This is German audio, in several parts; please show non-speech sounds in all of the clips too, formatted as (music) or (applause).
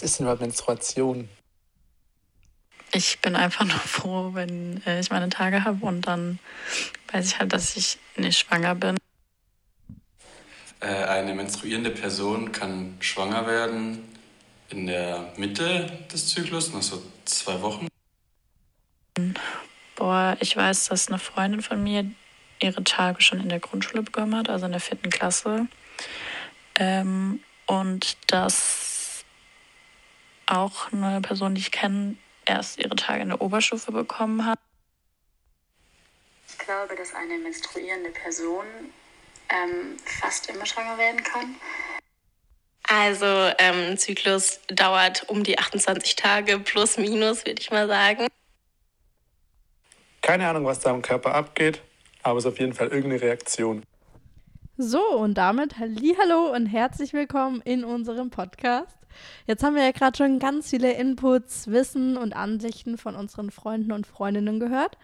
Was ist denn überhaupt Menstruation? Ich bin einfach nur (laughs) froh, wenn äh, ich meine Tage habe und dann weiß ich halt, dass ich nicht schwanger bin. Äh, eine menstruierende Person kann schwanger werden in der Mitte des Zyklus, nach so zwei Wochen. Boah, ich weiß, dass eine Freundin von mir ihre Tage schon in der Grundschule bekommen hat, also in der vierten Klasse. Ähm, und dass auch eine Person, die ich kenne, erst ihre Tage in der Oberstufe bekommen hat. Ich glaube, dass eine menstruierende Person ähm, fast immer schwanger werden kann. Also ähm, ein Zyklus dauert um die 28 Tage plus minus, würde ich mal sagen. Keine Ahnung, was da im Körper abgeht, aber es ist auf jeden Fall irgendeine Reaktion. So, und damit Hallo und herzlich willkommen in unserem Podcast. Jetzt haben wir ja gerade schon ganz viele Inputs, Wissen und Ansichten von unseren Freunden und Freundinnen gehört.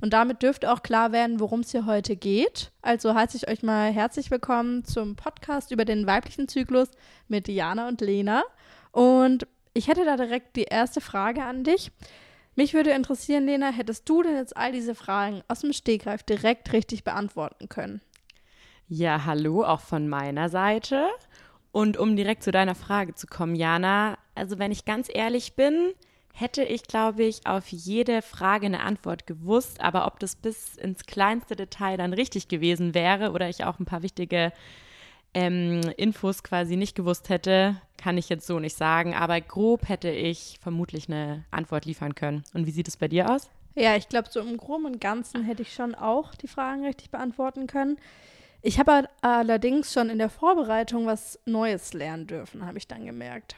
Und damit dürfte auch klar werden, worum es hier heute geht. Also heiße ich euch mal herzlich willkommen zum Podcast über den weiblichen Zyklus mit Diana und Lena. Und ich hätte da direkt die erste Frage an dich. Mich würde interessieren, Lena, hättest du denn jetzt all diese Fragen aus dem Stegreif direkt richtig beantworten können? Ja, hallo, auch von meiner Seite. Und um direkt zu deiner Frage zu kommen, Jana, also wenn ich ganz ehrlich bin, hätte ich, glaube ich, auf jede Frage eine Antwort gewusst. Aber ob das bis ins kleinste Detail dann richtig gewesen wäre oder ich auch ein paar wichtige ähm, Infos quasi nicht gewusst hätte, kann ich jetzt so nicht sagen. Aber grob hätte ich vermutlich eine Antwort liefern können. Und wie sieht es bei dir aus? Ja, ich glaube, so im Groben und Ganzen hätte ich schon auch die Fragen richtig beantworten können. Ich habe allerdings schon in der Vorbereitung was Neues lernen dürfen, habe ich dann gemerkt.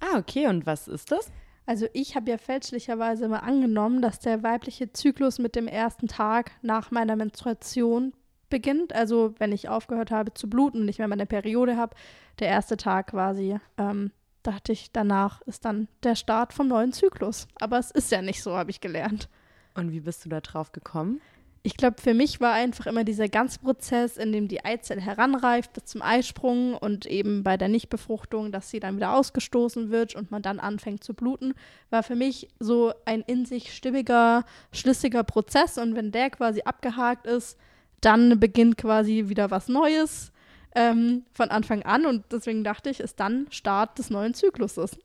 Ah, okay. Und was ist das? Also ich habe ja fälschlicherweise immer angenommen, dass der weibliche Zyklus mit dem ersten Tag nach meiner Menstruation beginnt. Also wenn ich aufgehört habe zu bluten und nicht mehr meine Periode habe, der erste Tag quasi. Ähm, dachte ich, danach ist dann der Start vom neuen Zyklus. Aber es ist ja nicht so, habe ich gelernt. Und wie bist du da drauf gekommen? Ich glaube, für mich war einfach immer dieser ganze Prozess, in dem die Eizelle heranreift bis zum Eisprung und eben bei der Nichtbefruchtung, dass sie dann wieder ausgestoßen wird und man dann anfängt zu bluten, war für mich so ein in sich stimmiger, schlüssiger Prozess. Und wenn der quasi abgehakt ist, dann beginnt quasi wieder was Neues ähm, von Anfang an. Und deswegen dachte ich, ist dann Start des neuen Zykluses.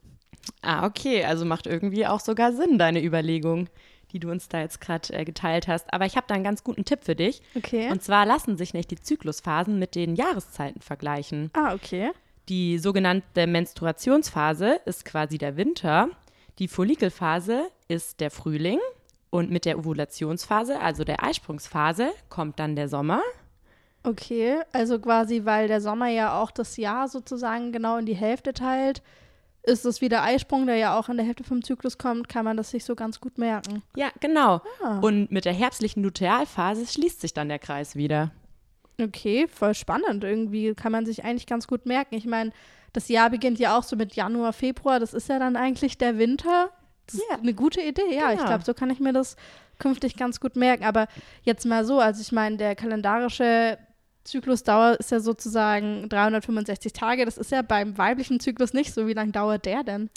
Ah, okay. Also macht irgendwie auch sogar Sinn, deine Überlegung die du uns da jetzt gerade äh, geteilt hast. Aber ich habe da einen ganz guten Tipp für dich. Okay. Und zwar lassen sich nicht die Zyklusphasen mit den Jahreszeiten vergleichen. Ah, okay. Die sogenannte Menstruationsphase ist quasi der Winter. Die Follikelphase ist der Frühling. Und mit der Ovulationsphase, also der Eisprungsphase, kommt dann der Sommer. Okay, also quasi, weil der Sommer ja auch das Jahr sozusagen genau in die Hälfte teilt, ist es wie der Eisprung, der ja auch in der Hälfte vom Zyklus kommt, kann man das sich so ganz gut merken. Ja, genau. Ah. Und mit der herbstlichen Lutealphase schließt sich dann der Kreis wieder. Okay, voll spannend. Irgendwie kann man sich eigentlich ganz gut merken. Ich meine, das Jahr beginnt ja auch so mit Januar, Februar. Das ist ja dann eigentlich der Winter. Das ja. ist eine gute Idee. Ja, genau. ich glaube, so kann ich mir das künftig ganz gut merken. Aber jetzt mal so, also ich meine, der kalendarische Zyklusdauer ist ja sozusagen 365 Tage. Das ist ja beim weiblichen Zyklus nicht so. Wie lange dauert der denn?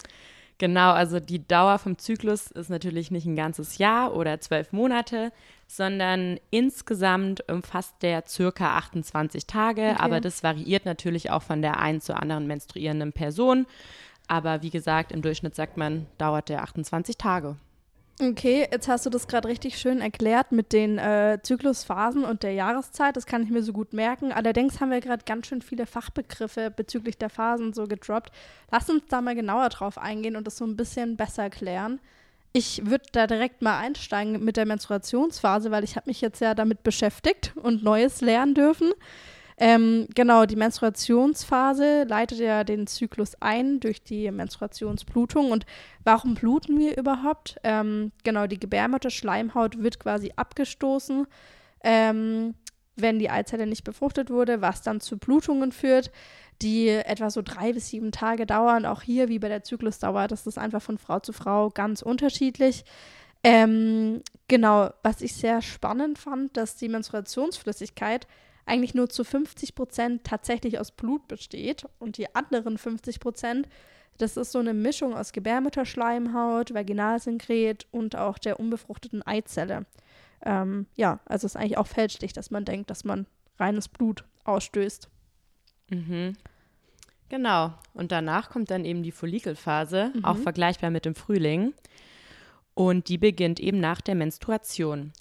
Genau, also die Dauer vom Zyklus ist natürlich nicht ein ganzes Jahr oder zwölf Monate, sondern insgesamt umfasst der circa 28 Tage. Okay. Aber das variiert natürlich auch von der einen zur anderen menstruierenden Person. Aber wie gesagt, im Durchschnitt sagt man, dauert der 28 Tage. Okay, jetzt hast du das gerade richtig schön erklärt mit den äh, Zyklusphasen und der Jahreszeit. Das kann ich mir so gut merken. Allerdings haben wir gerade ganz schön viele Fachbegriffe bezüglich der Phasen so gedroppt. Lass uns da mal genauer drauf eingehen und das so ein bisschen besser klären. Ich würde da direkt mal einsteigen mit der Menstruationsphase, weil ich habe mich jetzt ja damit beschäftigt und Neues lernen dürfen. Ähm, genau, die Menstruationsphase leitet ja den Zyklus ein durch die Menstruationsblutung. Und warum bluten wir überhaupt? Ähm, genau, die Gebärmutterschleimhaut wird quasi abgestoßen, ähm, wenn die Eizelle nicht befruchtet wurde, was dann zu Blutungen führt, die etwa so drei bis sieben Tage dauern. Auch hier, wie bei der Zyklusdauer, das ist einfach von Frau zu Frau ganz unterschiedlich. Ähm, genau, was ich sehr spannend fand, dass die Menstruationsflüssigkeit eigentlich nur zu 50 Prozent tatsächlich aus Blut besteht und die anderen 50 Prozent Das ist so eine Mischung aus Gebärmutterschleimhaut, Vaginalsynkret und auch der unbefruchteten Eizelle. Ähm, ja, also ist eigentlich auch fälschlich, dass man denkt, dass man reines Blut ausstößt. Mhm. Genau. Und danach kommt dann eben die Follikelphase, mhm. auch vergleichbar mit dem Frühling. Und die beginnt eben nach der Menstruation.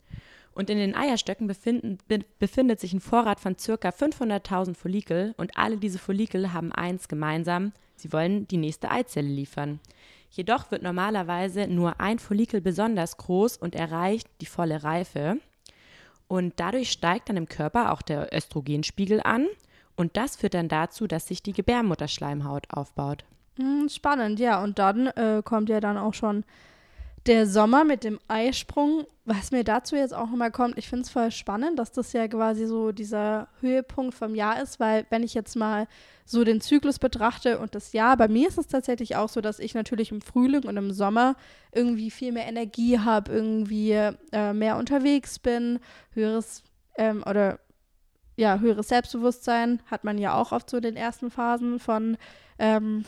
Und in den Eierstöcken befinden, be befindet sich ein Vorrat von ca. 500.000 Follikel und alle diese Follikel haben eins gemeinsam, sie wollen die nächste Eizelle liefern. Jedoch wird normalerweise nur ein Follikel besonders groß und erreicht die volle Reife. Und dadurch steigt dann im Körper auch der Östrogenspiegel an und das führt dann dazu, dass sich die Gebärmutterschleimhaut aufbaut. Hm, spannend, ja. Und dann äh, kommt ja dann auch schon der Sommer mit dem Eisprung, was mir dazu jetzt auch nochmal kommt, ich finde es voll spannend, dass das ja quasi so dieser Höhepunkt vom Jahr ist, weil wenn ich jetzt mal so den Zyklus betrachte und das Jahr, bei mir ist es tatsächlich auch so, dass ich natürlich im Frühling und im Sommer irgendwie viel mehr Energie habe, irgendwie äh, mehr unterwegs bin, höheres ähm, oder ja, höheres Selbstbewusstsein hat man ja auch oft so in den ersten Phasen von ähm,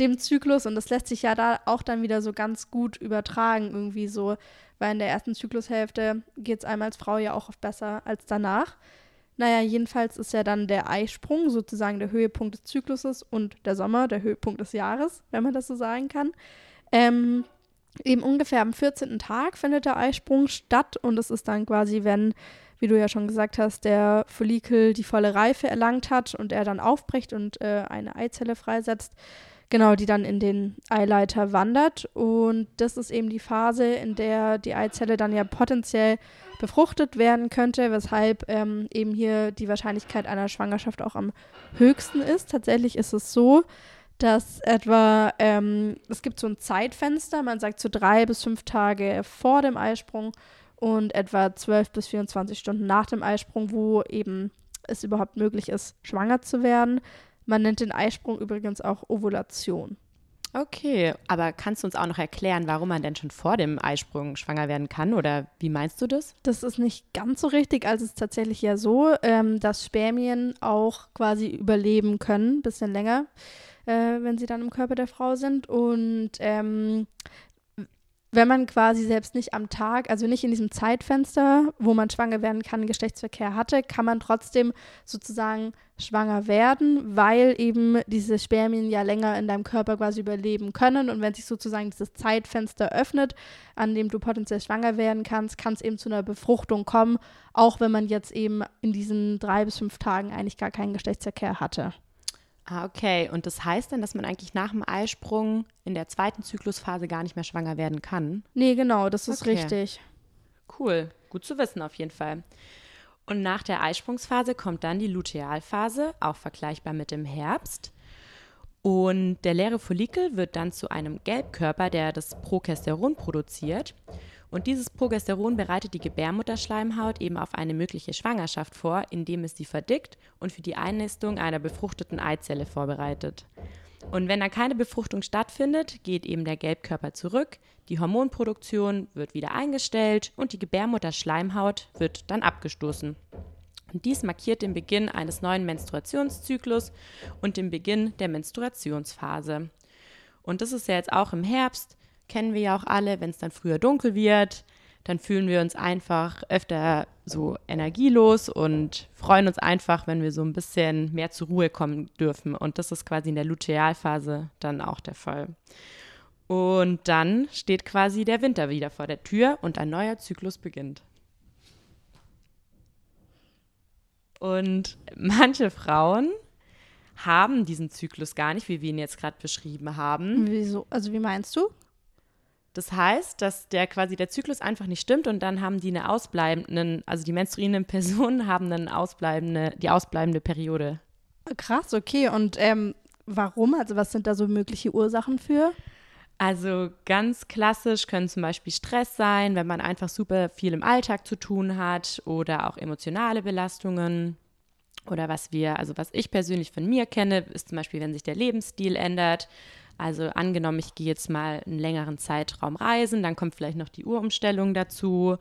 dem Zyklus und das lässt sich ja da auch dann wieder so ganz gut übertragen irgendwie so, weil in der ersten Zyklushälfte geht es einem als Frau ja auch oft besser als danach. Naja, jedenfalls ist ja dann der Eisprung sozusagen der Höhepunkt des Zykluses und der Sommer der Höhepunkt des Jahres, wenn man das so sagen kann. Ähm, eben ungefähr am 14. Tag findet der Eisprung statt und es ist dann quasi, wenn, wie du ja schon gesagt hast, der Follikel die volle Reife erlangt hat und er dann aufbricht und äh, eine Eizelle freisetzt, Genau, die dann in den Eileiter wandert. Und das ist eben die Phase, in der die Eizelle dann ja potenziell befruchtet werden könnte, weshalb ähm, eben hier die Wahrscheinlichkeit einer Schwangerschaft auch am höchsten ist. Tatsächlich ist es so, dass etwa, ähm, es gibt so ein Zeitfenster, man sagt so drei bis fünf Tage vor dem Eisprung und etwa zwölf bis 24 Stunden nach dem Eisprung, wo eben es überhaupt möglich ist, schwanger zu werden. Man nennt den Eisprung übrigens auch Ovulation. Okay, aber kannst du uns auch noch erklären, warum man denn schon vor dem Eisprung schwanger werden kann oder wie meinst du das? Das ist nicht ganz so richtig, also es ist tatsächlich ja so, ähm, dass Spermien auch quasi überleben können, ein bisschen länger, äh, wenn sie dann im Körper der Frau sind. Und ähm, wenn man quasi selbst nicht am Tag, also nicht in diesem Zeitfenster, wo man schwanger werden kann, Geschlechtsverkehr hatte, kann man trotzdem sozusagen schwanger werden, weil eben diese Spermien ja länger in deinem Körper quasi überleben können. Und wenn sich sozusagen dieses Zeitfenster öffnet, an dem du potenziell schwanger werden kannst, kann es eben zu einer Befruchtung kommen, auch wenn man jetzt eben in diesen drei bis fünf Tagen eigentlich gar keinen Geschlechtsverkehr hatte. Ah, okay. Und das heißt dann, dass man eigentlich nach dem Eisprung in der zweiten Zyklusphase gar nicht mehr schwanger werden kann? Nee, genau, das ist okay. richtig. Cool, gut zu wissen auf jeden Fall. Und nach der Eisprungsphase kommt dann die Lutealphase, auch vergleichbar mit dem Herbst. Und der leere Follikel wird dann zu einem Gelbkörper, der das Progesteron produziert. Und dieses Progesteron bereitet die Gebärmutterschleimhaut eben auf eine mögliche Schwangerschaft vor, indem es sie verdickt und für die Einnistung einer befruchteten Eizelle vorbereitet. Und wenn dann keine Befruchtung stattfindet, geht eben der Gelbkörper zurück, die Hormonproduktion wird wieder eingestellt und die Gebärmutterschleimhaut wird dann abgestoßen. Und dies markiert den Beginn eines neuen Menstruationszyklus und den Beginn der Menstruationsphase. Und das ist ja jetzt auch im Herbst kennen wir ja auch alle, wenn es dann früher dunkel wird, dann fühlen wir uns einfach öfter so energielos und freuen uns einfach, wenn wir so ein bisschen mehr zur Ruhe kommen dürfen. Und das ist quasi in der Lutealphase dann auch der Fall. Und dann steht quasi der Winter wieder vor der Tür und ein neuer Zyklus beginnt. Und manche Frauen haben diesen Zyklus gar nicht, wie wir ihn jetzt gerade beschrieben haben. Wieso? Also wie meinst du? Das heißt, dass der quasi der Zyklus einfach nicht stimmt und dann haben die eine ausbleibenden, also die menstruierenden (laughs) Personen haben dann ausbleibende, die ausbleibende Periode. Krass, okay. Und ähm, warum? Also was sind da so mögliche Ursachen für? Also ganz klassisch können zum Beispiel Stress sein, wenn man einfach super viel im Alltag zu tun hat oder auch emotionale Belastungen. Oder was wir, also was ich persönlich von mir kenne, ist zum Beispiel, wenn sich der Lebensstil ändert. Also angenommen, ich gehe jetzt mal einen längeren Zeitraum reisen, dann kommt vielleicht noch die Uhrumstellung dazu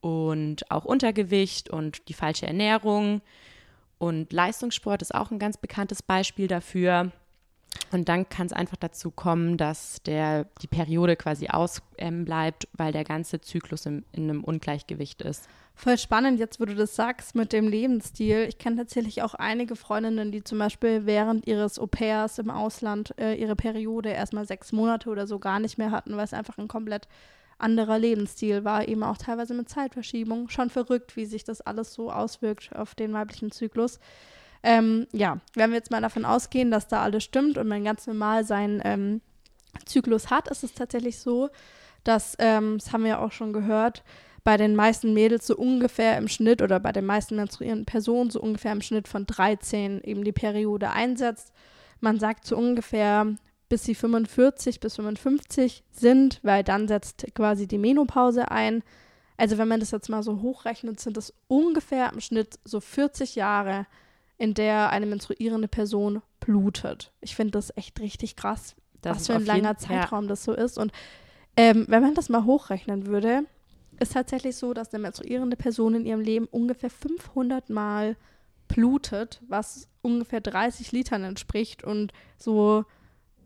und auch Untergewicht und die falsche Ernährung. Und Leistungssport ist auch ein ganz bekanntes Beispiel dafür. Und dann kann es einfach dazu kommen, dass der, die Periode quasi ausbleibt, ähm, weil der ganze Zyklus im, in einem Ungleichgewicht ist. Voll spannend, jetzt wo du das sagst mit dem Lebensstil. Ich kenne tatsächlich auch einige Freundinnen, die zum Beispiel während ihres Au-pairs im Ausland äh, ihre Periode erstmal sechs Monate oder so gar nicht mehr hatten, weil es einfach ein komplett anderer Lebensstil war, eben auch teilweise mit Zeitverschiebung. Schon verrückt, wie sich das alles so auswirkt auf den weiblichen Zyklus. Ähm, ja, wenn wir jetzt mal davon ausgehen, dass da alles stimmt und man ganz normal seinen ähm, Zyklus hat, ist es tatsächlich so, dass, ähm, das haben wir ja auch schon gehört, bei den meisten Mädels so ungefähr im Schnitt oder bei den meisten menstruierenden Personen so ungefähr im Schnitt von 13 eben die Periode einsetzt. Man sagt so ungefähr bis sie 45 bis 55 sind, weil dann setzt quasi die Menopause ein. Also wenn man das jetzt mal so hochrechnet, sind das ungefähr im Schnitt so 40 Jahre, in der eine menstruierende Person blutet. Ich finde das echt richtig krass, das was für ein langer Zeitraum ja. das so ist. Und ähm, wenn man das mal hochrechnen würde, ist tatsächlich so, dass eine menstruierende Person in ihrem Leben ungefähr 500 Mal blutet, was ungefähr 30 Litern entspricht und so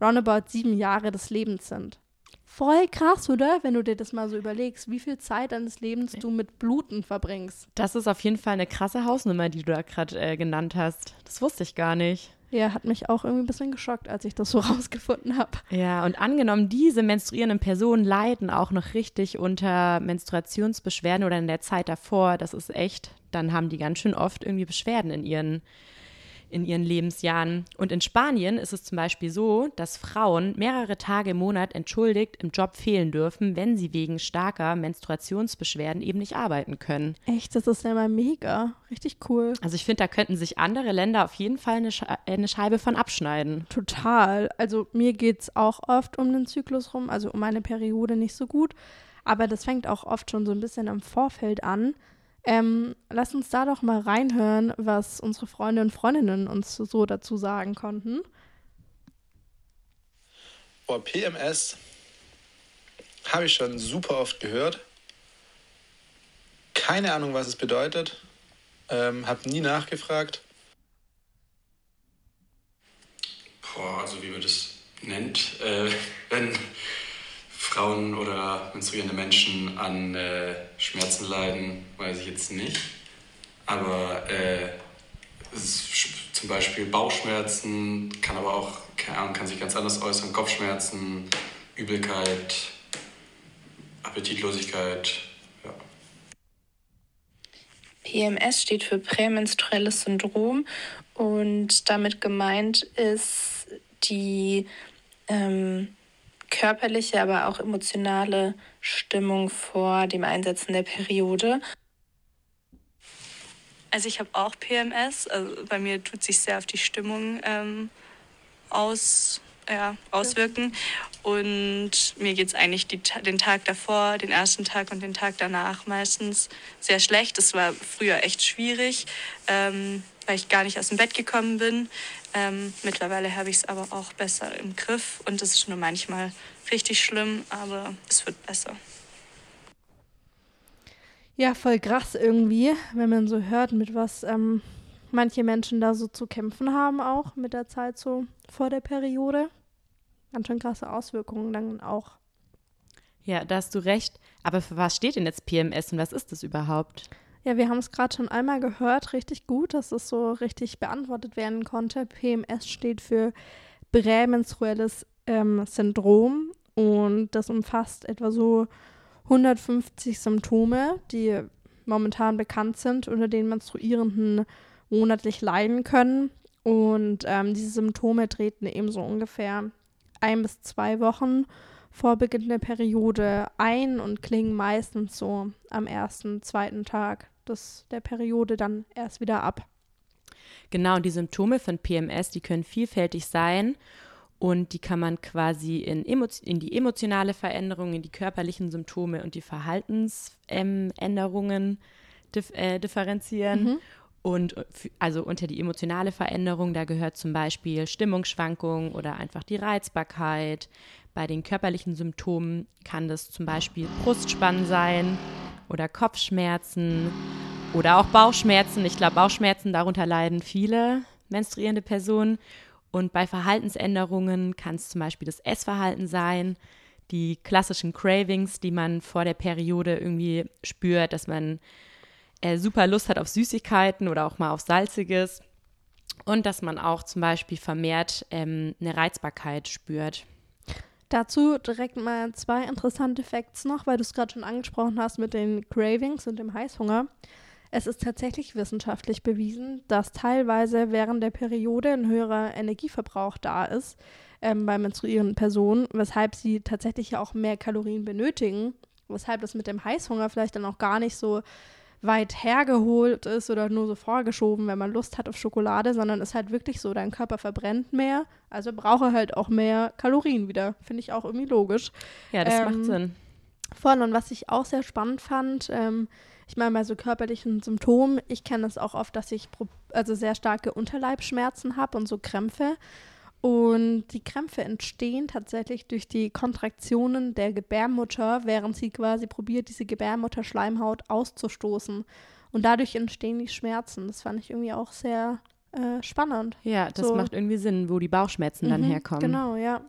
roundabout sieben Jahre des Lebens sind. Voll krass, oder? Wenn du dir das mal so überlegst, wie viel Zeit deines Lebens du mit Bluten verbringst. Das ist auf jeden Fall eine krasse Hausnummer, die du da gerade äh, genannt hast. Das wusste ich gar nicht. Ja, hat mich auch irgendwie ein bisschen geschockt, als ich das so (laughs) rausgefunden habe. Ja, und angenommen, diese menstruierenden Personen leiden auch noch richtig unter Menstruationsbeschwerden oder in der Zeit davor, das ist echt, dann haben die ganz schön oft irgendwie Beschwerden in ihren in ihren Lebensjahren. Und in Spanien ist es zum Beispiel so, dass Frauen mehrere Tage im Monat entschuldigt im Job fehlen dürfen, wenn sie wegen starker Menstruationsbeschwerden eben nicht arbeiten können. Echt, das ist ja mal mega. Richtig cool. Also ich finde, da könnten sich andere Länder auf jeden Fall eine, Sche eine Scheibe von abschneiden. Total. Also mir geht es auch oft um den Zyklus rum, also um meine Periode nicht so gut. Aber das fängt auch oft schon so ein bisschen im Vorfeld an ähm, lass uns da doch mal reinhören, was unsere Freunde und Freundinnen uns so dazu sagen konnten. Oh, PMS habe ich schon super oft gehört. Keine Ahnung, was es bedeutet. Ähm, habe nie nachgefragt. Boah, also wie man das nennt, äh, wenn Frauen oder menstruierende Menschen an äh, Schmerzen leiden, weiß ich jetzt nicht. Aber äh, zum Beispiel Bauchschmerzen, kann aber auch, keine Ahnung, kann sich ganz anders äußern, Kopfschmerzen, Übelkeit, Appetitlosigkeit. PMS steht für prämenstruelles Syndrom und damit gemeint ist die ähm, körperliche, aber auch emotionale Stimmung vor dem Einsetzen der Periode. Also ich habe auch PMS. Also bei mir tut sich sehr auf die Stimmung ähm, aus, ja, auswirken. Und mir geht es eigentlich die, den Tag davor, den ersten Tag und den Tag danach meistens sehr schlecht. Das war früher echt schwierig, ähm, weil ich gar nicht aus dem Bett gekommen bin. Ähm, mittlerweile habe ich es aber auch besser im Griff und es ist nur manchmal richtig schlimm, aber es wird besser. Ja, voll krass irgendwie, wenn man so hört, mit was ähm, manche Menschen da so zu kämpfen haben, auch mit der Zeit so vor der Periode. Ganz schön krasse Auswirkungen dann auch. Ja, da hast du recht. Aber für was steht denn jetzt PMS und was ist das überhaupt? Ja, wir haben es gerade schon einmal gehört, richtig gut, dass es so richtig beantwortet werden konnte. PMS steht für prämenstruelles ähm, Syndrom und das umfasst etwa so 150 Symptome, die momentan bekannt sind, unter denen Menstruierenden monatlich leiden können. Und ähm, diese Symptome treten eben so ungefähr ein bis zwei Wochen vor Beginn der Periode ein und klingen meistens so am ersten, zweiten Tag des, der Periode dann erst wieder ab. Genau, und die Symptome von PMS, die können vielfältig sein und die kann man quasi in, in die emotionale Veränderung, in die körperlichen Symptome und die Verhaltensänderungen ähm, dif äh, differenzieren. Mhm. Und also unter die emotionale Veränderung, da gehört zum Beispiel Stimmungsschwankungen oder einfach die Reizbarkeit. Bei den körperlichen Symptomen kann das zum Beispiel Brustspannen sein, oder Kopfschmerzen oder auch Bauchschmerzen. Ich glaube, Bauchschmerzen, darunter leiden viele menstruierende Personen. Und bei Verhaltensänderungen kann es zum Beispiel das Essverhalten sein, die klassischen Cravings, die man vor der Periode irgendwie spürt, dass man äh, super Lust hat auf Süßigkeiten oder auch mal auf Salziges und dass man auch zum Beispiel vermehrt ähm, eine Reizbarkeit spürt. Dazu direkt mal zwei interessante Facts noch, weil du es gerade schon angesprochen hast mit den Cravings und dem Heißhunger. Es ist tatsächlich wissenschaftlich bewiesen, dass teilweise während der Periode ein höherer Energieverbrauch da ist ähm, bei menstruierenden Personen, weshalb sie tatsächlich ja auch mehr Kalorien benötigen, weshalb das mit dem Heißhunger vielleicht dann auch gar nicht so weit hergeholt ist oder nur so vorgeschoben, wenn man Lust hat auf Schokolade, sondern ist halt wirklich so, dein Körper verbrennt mehr, also brauche halt auch mehr Kalorien wieder. Finde ich auch irgendwie logisch. Ja, das ähm, macht Sinn. Voll. Und was ich auch sehr spannend fand, ähm, ich meine, bei so körperlichen Symptomen, ich kenne es auch oft, dass ich also sehr starke Unterleibschmerzen habe und so Krämpfe. Und die Krämpfe entstehen tatsächlich durch die Kontraktionen der Gebärmutter, während sie quasi probiert, diese Gebärmutterschleimhaut auszustoßen. Und dadurch entstehen die Schmerzen. Das fand ich irgendwie auch sehr äh, spannend. Ja, das so. macht irgendwie Sinn, wo die Bauchschmerzen mhm, dann herkommen. Genau, ja.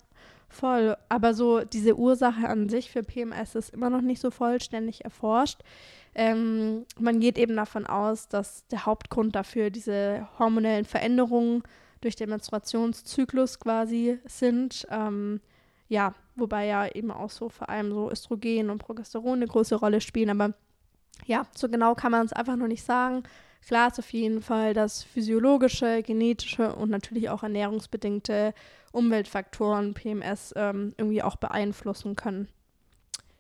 Voll. Aber so diese Ursache an sich für PMS ist immer noch nicht so vollständig erforscht. Ähm, man geht eben davon aus, dass der Hauptgrund dafür diese hormonellen Veränderungen sind durch den Menstruationszyklus quasi sind. Ähm, ja, wobei ja eben auch so vor allem so Östrogen und Progesteron eine große Rolle spielen. Aber ja, so genau kann man es einfach nur nicht sagen. Klar ist auf jeden Fall, dass physiologische, genetische und natürlich auch ernährungsbedingte Umweltfaktoren PMS ähm, irgendwie auch beeinflussen können.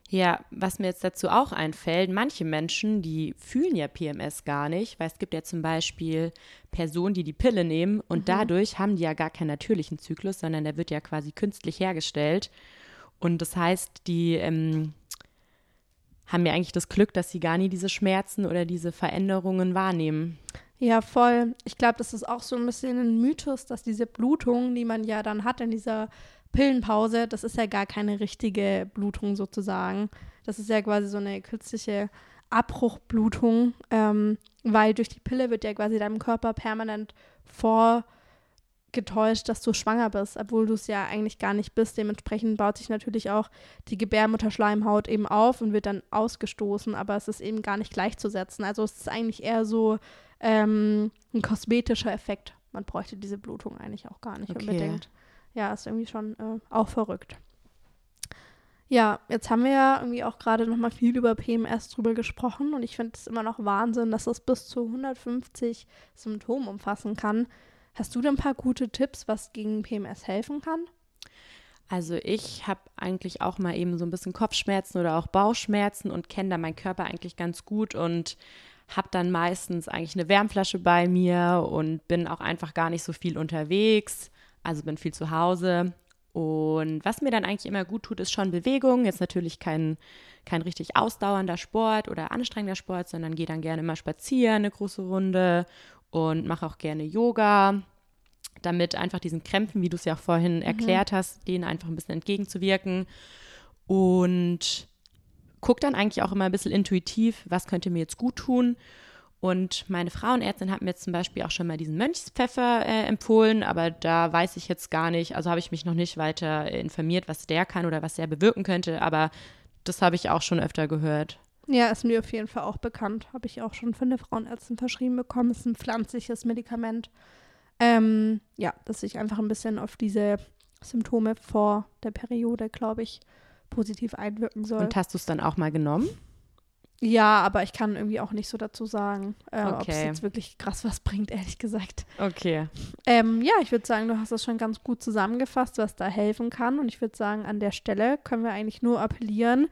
Ja, was mir jetzt dazu auch einfällt, manche Menschen, die fühlen ja PMS gar nicht, weil es gibt ja zum Beispiel Personen, die die Pille nehmen und mhm. dadurch haben die ja gar keinen natürlichen Zyklus, sondern der wird ja quasi künstlich hergestellt. Und das heißt, die ähm, haben ja eigentlich das Glück, dass sie gar nie diese Schmerzen oder diese Veränderungen wahrnehmen. Ja, voll. Ich glaube, das ist auch so ein bisschen ein Mythos, dass diese Blutung, die man ja dann hat in dieser Pillenpause, das ist ja gar keine richtige Blutung sozusagen. Das ist ja quasi so eine künstliche Abbruchblutung, ähm, weil durch die Pille wird ja quasi deinem Körper permanent vorgetäuscht, dass du schwanger bist, obwohl du es ja eigentlich gar nicht bist. Dementsprechend baut sich natürlich auch die Gebärmutterschleimhaut eben auf und wird dann ausgestoßen, aber es ist eben gar nicht gleichzusetzen. Also es ist eigentlich eher so ähm, ein kosmetischer Effekt. Man bräuchte diese Blutung eigentlich auch gar nicht okay. unbedingt ja, ist irgendwie schon äh, auch verrückt. Ja, jetzt haben wir ja irgendwie auch gerade noch mal viel über PMS drüber gesprochen und ich finde es immer noch Wahnsinn, dass es bis zu 150 Symptome umfassen kann. Hast du denn ein paar gute Tipps, was gegen PMS helfen kann? Also ich habe eigentlich auch mal eben so ein bisschen Kopfschmerzen oder auch Bauchschmerzen und kenne da meinen Körper eigentlich ganz gut und habe dann meistens eigentlich eine Wärmflasche bei mir und bin auch einfach gar nicht so viel unterwegs also bin viel zu Hause. Und was mir dann eigentlich immer gut tut, ist schon Bewegung. Jetzt natürlich kein, kein richtig ausdauernder Sport oder anstrengender Sport, sondern gehe dann gerne mal spazieren, eine große Runde und mache auch gerne Yoga, damit einfach diesen Krämpfen, wie du es ja auch vorhin mhm. erklärt hast, denen einfach ein bisschen entgegenzuwirken. Und gucke dann eigentlich auch immer ein bisschen intuitiv, was könnte mir jetzt gut tun und meine Frauenärztin hat mir zum Beispiel auch schon mal diesen Mönchspfeffer äh, empfohlen, aber da weiß ich jetzt gar nicht, also habe ich mich noch nicht weiter informiert, was der kann oder was der bewirken könnte, aber das habe ich auch schon öfter gehört. Ja, ist mir auf jeden Fall auch bekannt. Habe ich auch schon von der Frauenärztin verschrieben bekommen. Ist ein pflanzliches Medikament. Ähm, ja, dass sich einfach ein bisschen auf diese Symptome vor der Periode, glaube ich, positiv einwirken soll. Und hast du es dann auch mal genommen? Ja, aber ich kann irgendwie auch nicht so dazu sagen, äh, okay. ob es jetzt wirklich krass was bringt, (laughs) ehrlich gesagt. Okay. Ähm, ja, ich würde sagen, du hast das schon ganz gut zusammengefasst, was da helfen kann. Und ich würde sagen, an der Stelle können wir eigentlich nur appellieren,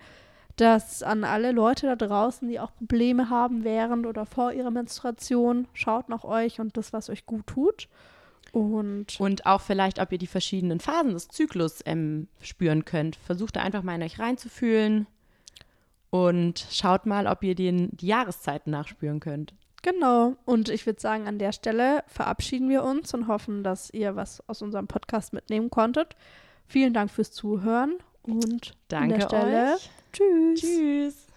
dass an alle Leute da draußen, die auch Probleme haben während oder vor ihrer Menstruation, schaut nach euch und das, was euch gut tut. Und, und auch vielleicht, ob ihr die verschiedenen Phasen des Zyklus ähm, spüren könnt. Versucht da einfach mal in euch reinzufühlen und schaut mal, ob ihr den, die Jahreszeiten nachspüren könnt. Genau. Und ich würde sagen, an der Stelle verabschieden wir uns und hoffen, dass ihr was aus unserem Podcast mitnehmen konntet. Vielen Dank fürs Zuhören und Danke an der Stelle. Euch. Tschüss. Tschüss.